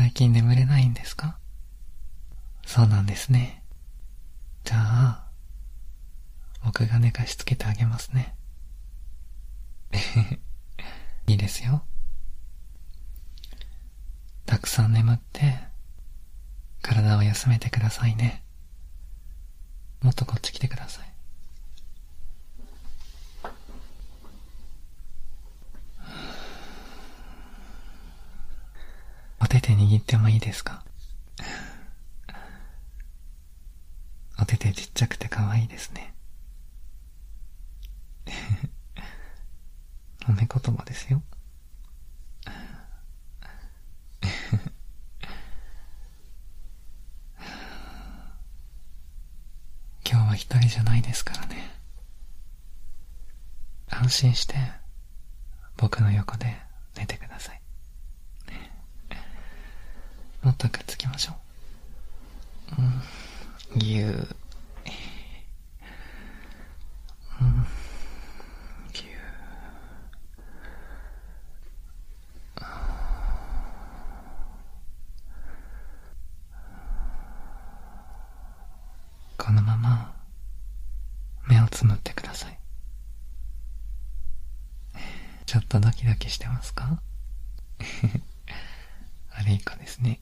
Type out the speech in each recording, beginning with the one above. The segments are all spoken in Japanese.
最近眠れないんですか？そうなんですね。じゃあ、僕が寝かしつけてあげますね。いいですよ。たくさん眠って、体を休めてくださいね。もっとこっち来てください。お手握ってもいいですか？お手手ちっちゃくて可愛いですね。褒め言葉ですよ。今日は一人じゃないですからね。安心して、僕の横で寝てください。もっとくっつきましょう。うん、ぎゅー。うん、ぎゅー。このまま目をつむってください。ちょっとドキドキしてますか？悪い子ですね。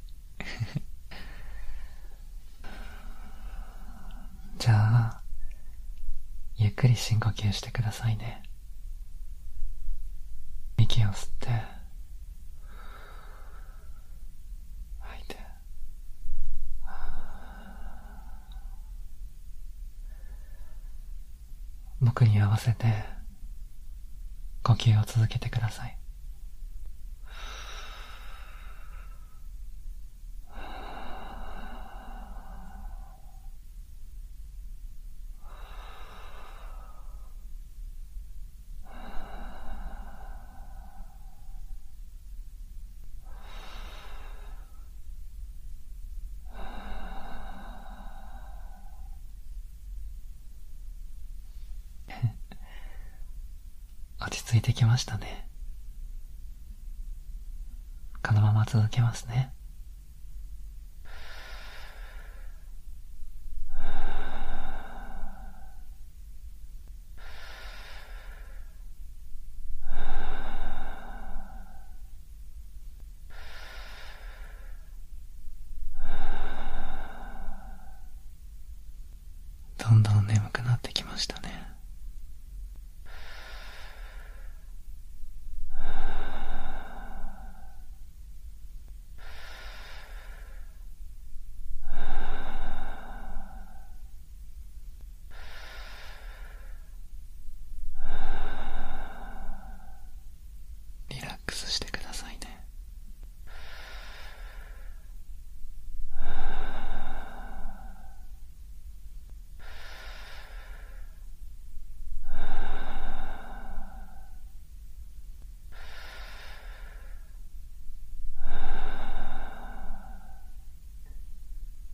じゃあ、ゆっくり深呼吸してくださいね。息を吸って、吐いて。僕に合わせて、呼吸を続けてください。落ち着いてきましたね。このまま続けますね。どんどん眠くなってきましたね。リラックスしてくださいね。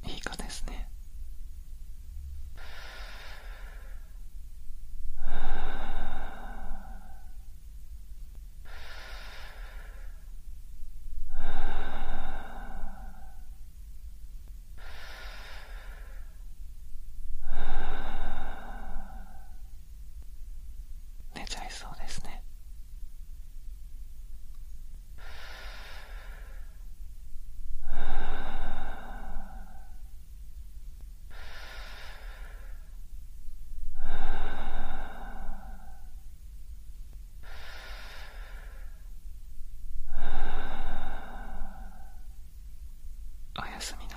いい子ですね。寝ちゃいそうですね。おやすみな